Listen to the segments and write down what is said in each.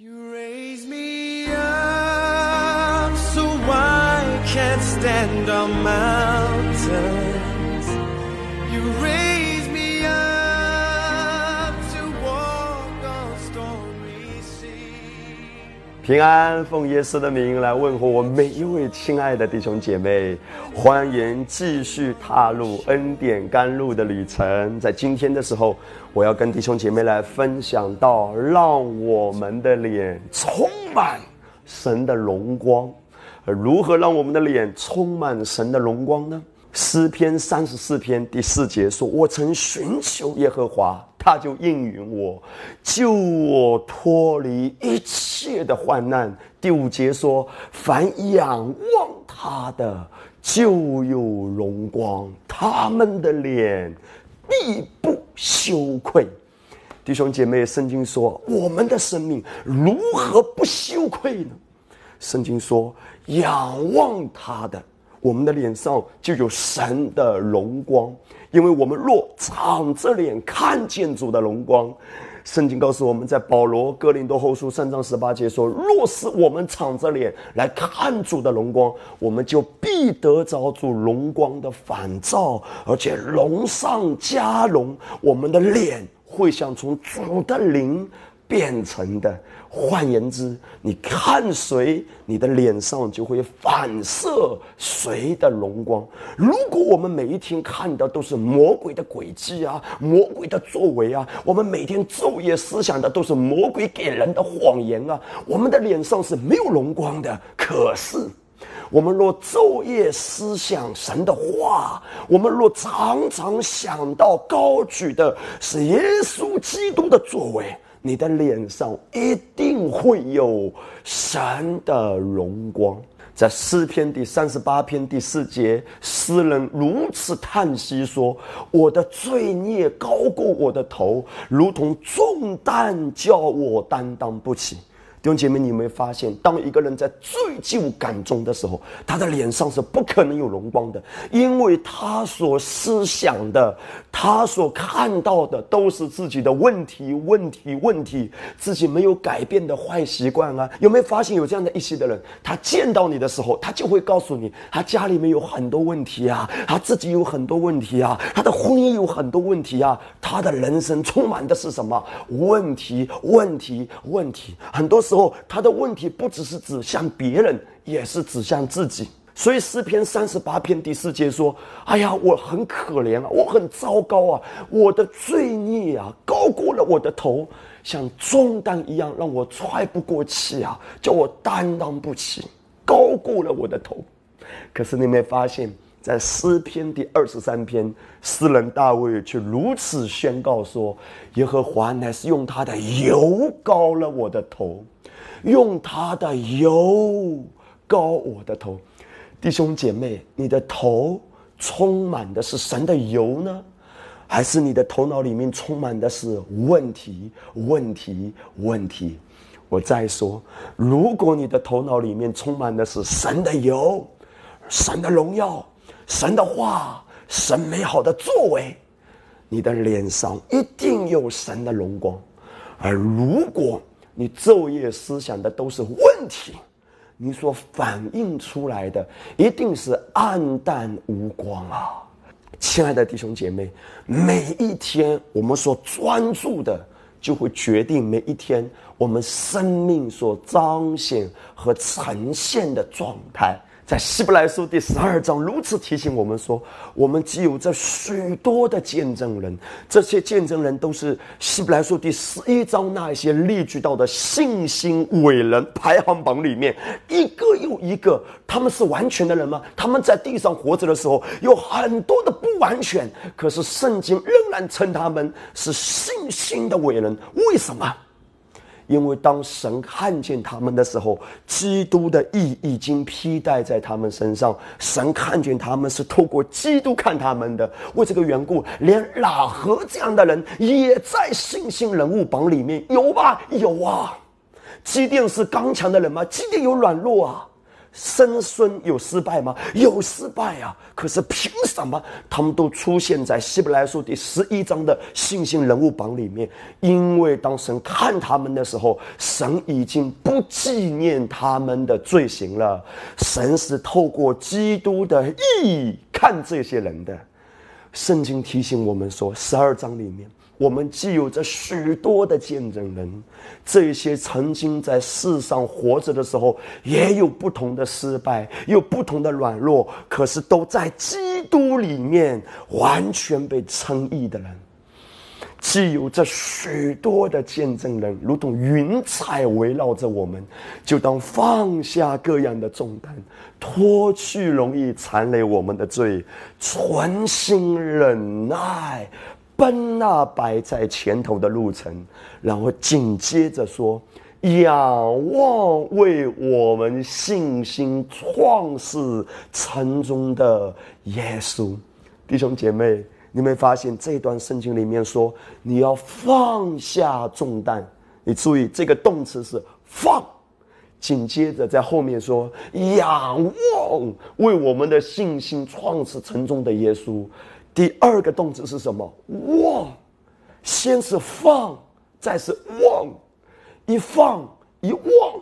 You raise me up so I can't stand on mountains. You raise 平安，奉耶稣的名来问候我每一位亲爱的弟兄姐妹，欢迎继续踏入恩典甘露的旅程。在今天的时候，我要跟弟兄姐妹来分享到，让我们的脸充满神的荣光。而如何让我们的脸充满神的荣光呢？诗篇三十四篇第四节说：“我曾寻求耶和华，他就应允我，救我脱离一切的患难。”第五节说：“凡仰望他的，就有荣光，他们的脸必不羞愧。”弟兄姐妹，圣经说，我们的生命如何不羞愧呢？圣经说，仰望他的。我们的脸上就有神的荣光，因为我们若敞着脸看见主的荣光，圣经告诉我们在保罗哥林多后书三章十八节说：若是我们敞着脸来看主的荣光，我们就必得着主荣光的反照，而且荣上加荣，我们的脸会像从主的灵变成的。换言之，你看谁，你的脸上就会反射谁的荣光。如果我们每一天看的都是魔鬼的诡计啊，魔鬼的作为啊，我们每天昼夜思想的都是魔鬼给人的谎言啊，我们的脸上是没有荣光的。可是，我们若昼夜思想神的话，我们若常常想到高举的是耶稣基督的作为。你的脸上一定会有神的荣光。在诗篇第三十八篇第四节，诗人如此叹息说：“我的罪孽高过我的头，如同重担叫我担当不起。”弟兄姐妹，你有没有发现，当一个人在罪疚感中的时候，他的脸上是不可能有荣光的，因为他所思想的，他所看到的都是自己的问题、问题、问题，自己没有改变的坏习惯啊！有没有发现有这样的一些的人，他见到你的时候，他就会告诉你，他家里面有很多问题啊，他自己有很多问题啊，他的婚姻有很多问题啊，他的人生充满的是什么问题？问题？问题？很多。时候，他的问题不只是指向别人，也是指向自己。所以诗篇三十八篇第四节说：“哎呀，我很可怜啊，我很糟糕啊，我的罪孽啊，高过了我的头，像重担一样，让我喘不过气啊，叫我担当不起，高过了我的头。”可是你没发现，在诗篇第二十三篇，诗人大卫却如此宣告说：“耶和华乃是用他的油膏了我的头。”用他的油膏我的头，弟兄姐妹，你的头充满的是神的油呢，还是你的头脑里面充满的是问题？问题？问题？我再说，如果你的头脑里面充满的是神的油、神的荣耀、神的话、神美好的作为，你的脸上一定有神的荣光；而如果，你昼夜思想的都是问题，你所反映出来的一定是暗淡无光啊！亲爱的弟兄姐妹，每一天我们所专注的，就会决定每一天我们生命所彰显和呈现的状态。在希伯来书第十二章如此提醒我们说：我们既有这许多的见证人，这些见证人都是希伯来书第十一章那些列举到的信心伟人排行榜里面一个又一个。他们是完全的人吗？他们在地上活着的时候有很多的不完全，可是圣经仍然称他们是信心的伟人。为什么？因为当神看见他们的时候，基督的意已经披戴在他们身上。神看见他们是透过基督看他们的。为这个缘故，连喇合这样的人也在信心人物榜里面有吧？有啊。基甸是刚强的人吗？基甸有软弱啊。生孙有失败吗？有失败啊！可是凭什么他们都出现在希伯来书第十一章的信心人物榜里面？因为当神看他们的时候，神已经不纪念他们的罪行了。神是透过基督的义看这些人的。圣经提醒我们说，十二章里面。我们既有着许多的见证人，这些曾经在世上活着的时候，也有不同的失败，有不同的软弱，可是都在基督里面完全被称义的人。既有着许多的见证人，如同云彩围绕着我们，就当放下各样的重担，脱去容易缠累我们的罪，存心忍耐。奔那摆在前头的路程，然后紧接着说：“仰望为我们信心创始成终的耶稣。”弟兄姐妹，你没发现这段圣经里面说你要放下重担？你注意这个动词是放，紧接着在后面说：“仰望为我们的信心创始成终的耶稣。”第二个动词是什么？望，先是放，再是望，一放一望，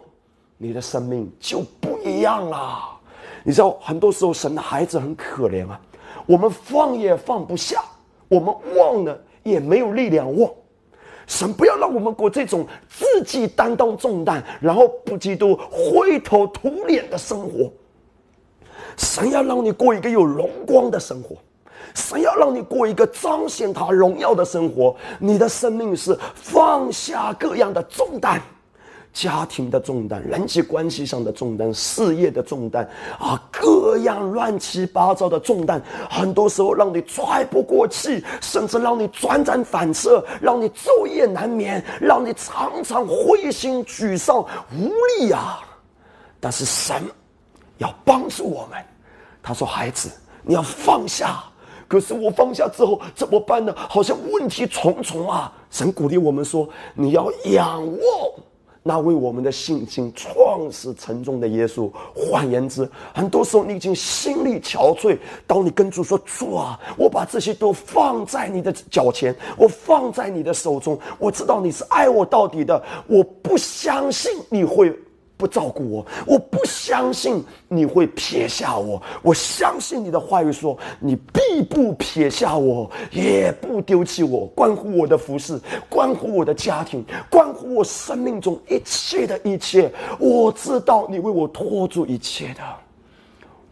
你的生命就不一样了。你知道，很多时候神的孩子很可怜啊，我们放也放不下，我们望呢也没有力量望。神不要让我们过这种自己担当重担，然后不基督灰头土脸的生活。神要让你过一个有荣光的生活。神要让你过一个彰显他荣耀的生活，你的生命是放下各样的重担，家庭的重担、人际关系上的重担、事业的重担啊，各样乱七八糟的重担，很多时候让你喘不过气，甚至让你辗转反侧，让你昼夜难眠，让你常常灰心沮丧无力啊！但是神要帮助我们，他说：“孩子，你要放下。”可是我放下之后怎么办呢？好像问题重重啊！神鼓励我们说：“你要仰望那为我们的信心创始成终的耶稣。”换言之，很多时候你已经心力憔悴，当你跟主说：“主啊，我把这些都放在你的脚前，我放在你的手中，我知道你是爱我到底的，我不相信你会。”不照顾我，我不相信你会撇下我。我相信你的话语说，你必不撇下我，也不丢弃我。关乎我的服饰，关乎我的家庭，关乎我生命中一切的一切，我知道你为我托住一切的。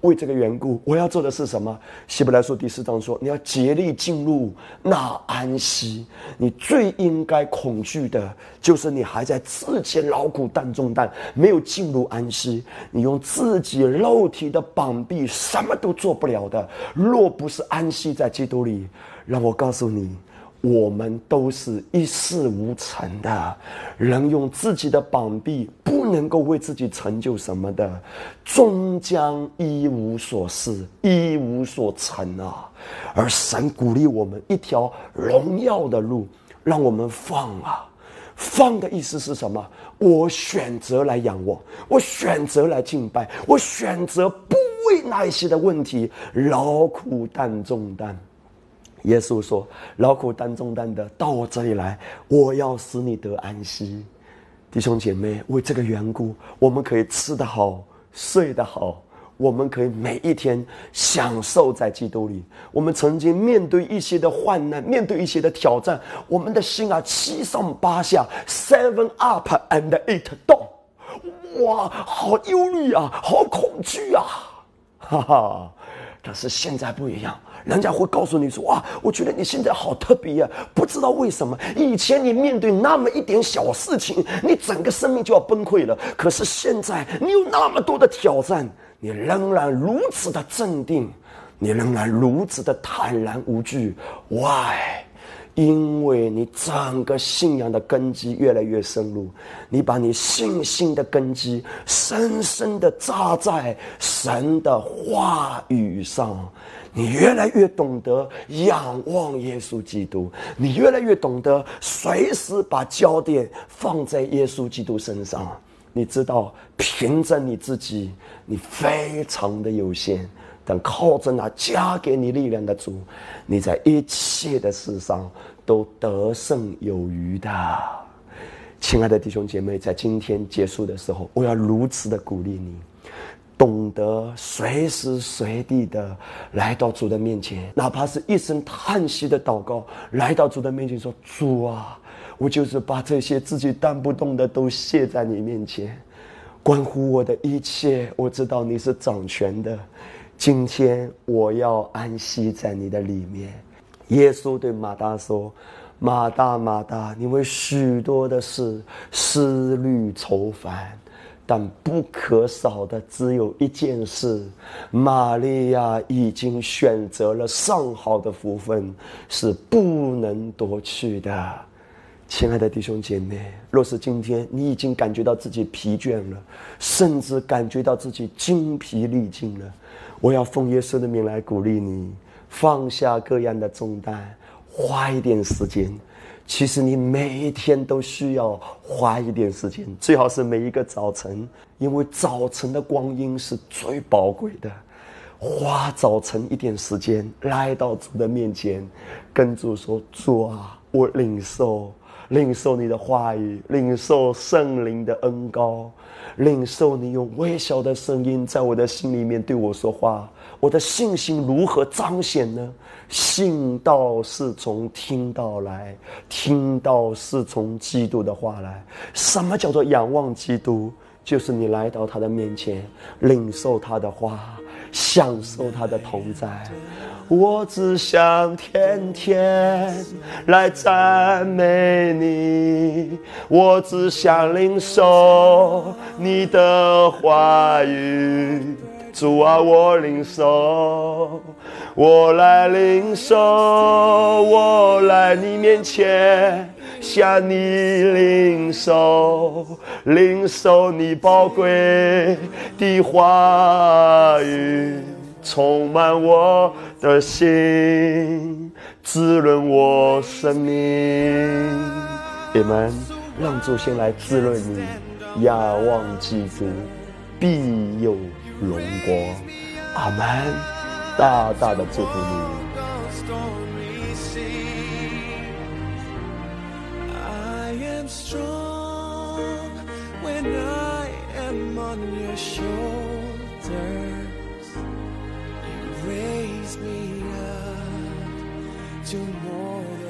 为这个缘故，我要做的是什么？希伯来书第四章说：“你要竭力进入那安息。你最应该恐惧的，就是你还在自己劳苦担重担，没有进入安息。你用自己肉体的膀臂，什么都做不了的。若不是安息在基督里，让我告诉你。”我们都是一事无成的人，用自己的膀臂不能够为自己成就什么的，终将一无所事，一无所成啊！而神鼓励我们一条荣耀的路，让我们放啊！放的意思是什么？我选择来仰望，我选择来敬拜，我选择不为那些的问题劳苦担重担。耶稣说：“劳苦担重担的，到我这里来，我要使你得安息。”弟兄姐妹，为这个缘故，我们可以吃得好，睡得好，我们可以每一天享受在基督里。我们曾经面对一些的患难，面对一些的挑战，我们的心啊七上八下，seven up and eight down，哇，好忧虑啊，好恐惧啊，哈哈！可是现在不一样。人家会告诉你说：“哇，我觉得你现在好特别呀！不知道为什么，以前你面对那么一点小事情，你整个生命就要崩溃了。可是现在，你有那么多的挑战，你仍然如此的镇定，你仍然如此的坦然无惧。Why？因为你整个信仰的根基越来越深入，你把你信心的根基深深的扎在神的话语上，你越来越懂得仰望耶稣基督，你越来越懂得随时把焦点放在耶稣基督身上。你知道，凭着你自己，你非常的有限，但靠着那加给你力量的主，你在一切的事上都得胜有余的。亲爱的弟兄姐妹，在今天结束的时候，我要如此的鼓励你，懂得随时随地的来到主的面前，哪怕是一声叹息的祷告，来到主的面前说：“主啊。”我就是把这些自己担不动的都卸在你面前，关乎我的一切，我知道你是掌权的。今天我要安息在你的里面。耶稣对马大说：“马大，马大，你为许多的事思虑愁烦，但不可少的只有一件事。玛利亚已经选择了上好的福分，是不能夺去的。”亲爱的弟兄姐妹，若是今天你已经感觉到自己疲倦了，甚至感觉到自己精疲力尽了，我要奉耶稣的名来鼓励你，放下各样的重担，花一点时间。其实你每一天都需要花一点时间，最好是每一个早晨，因为早晨的光阴是最宝贵的。花早晨一点时间来到主的面前，跟主说：“主啊，我领受。”领受你的话语，领受圣灵的恩高，领受你用微小的声音在我的心里面对我说话。我的信心如何彰显呢？信道是从听到来，听到是从基督的话来。什么叫做仰望基督？就是你来到他的面前，领受他的话，享受他的同在。我只想天天来赞美你，我只想领受你的话语。主啊，我领受，我来领受，我来你面前向你领受，领受你宝贵的话语，充满我。的心滋润我生命，你们让祖先来滋润你，仰望基督必有荣光。阿门，大大的祝福你。when I am on your shoulders. You raise me up to more.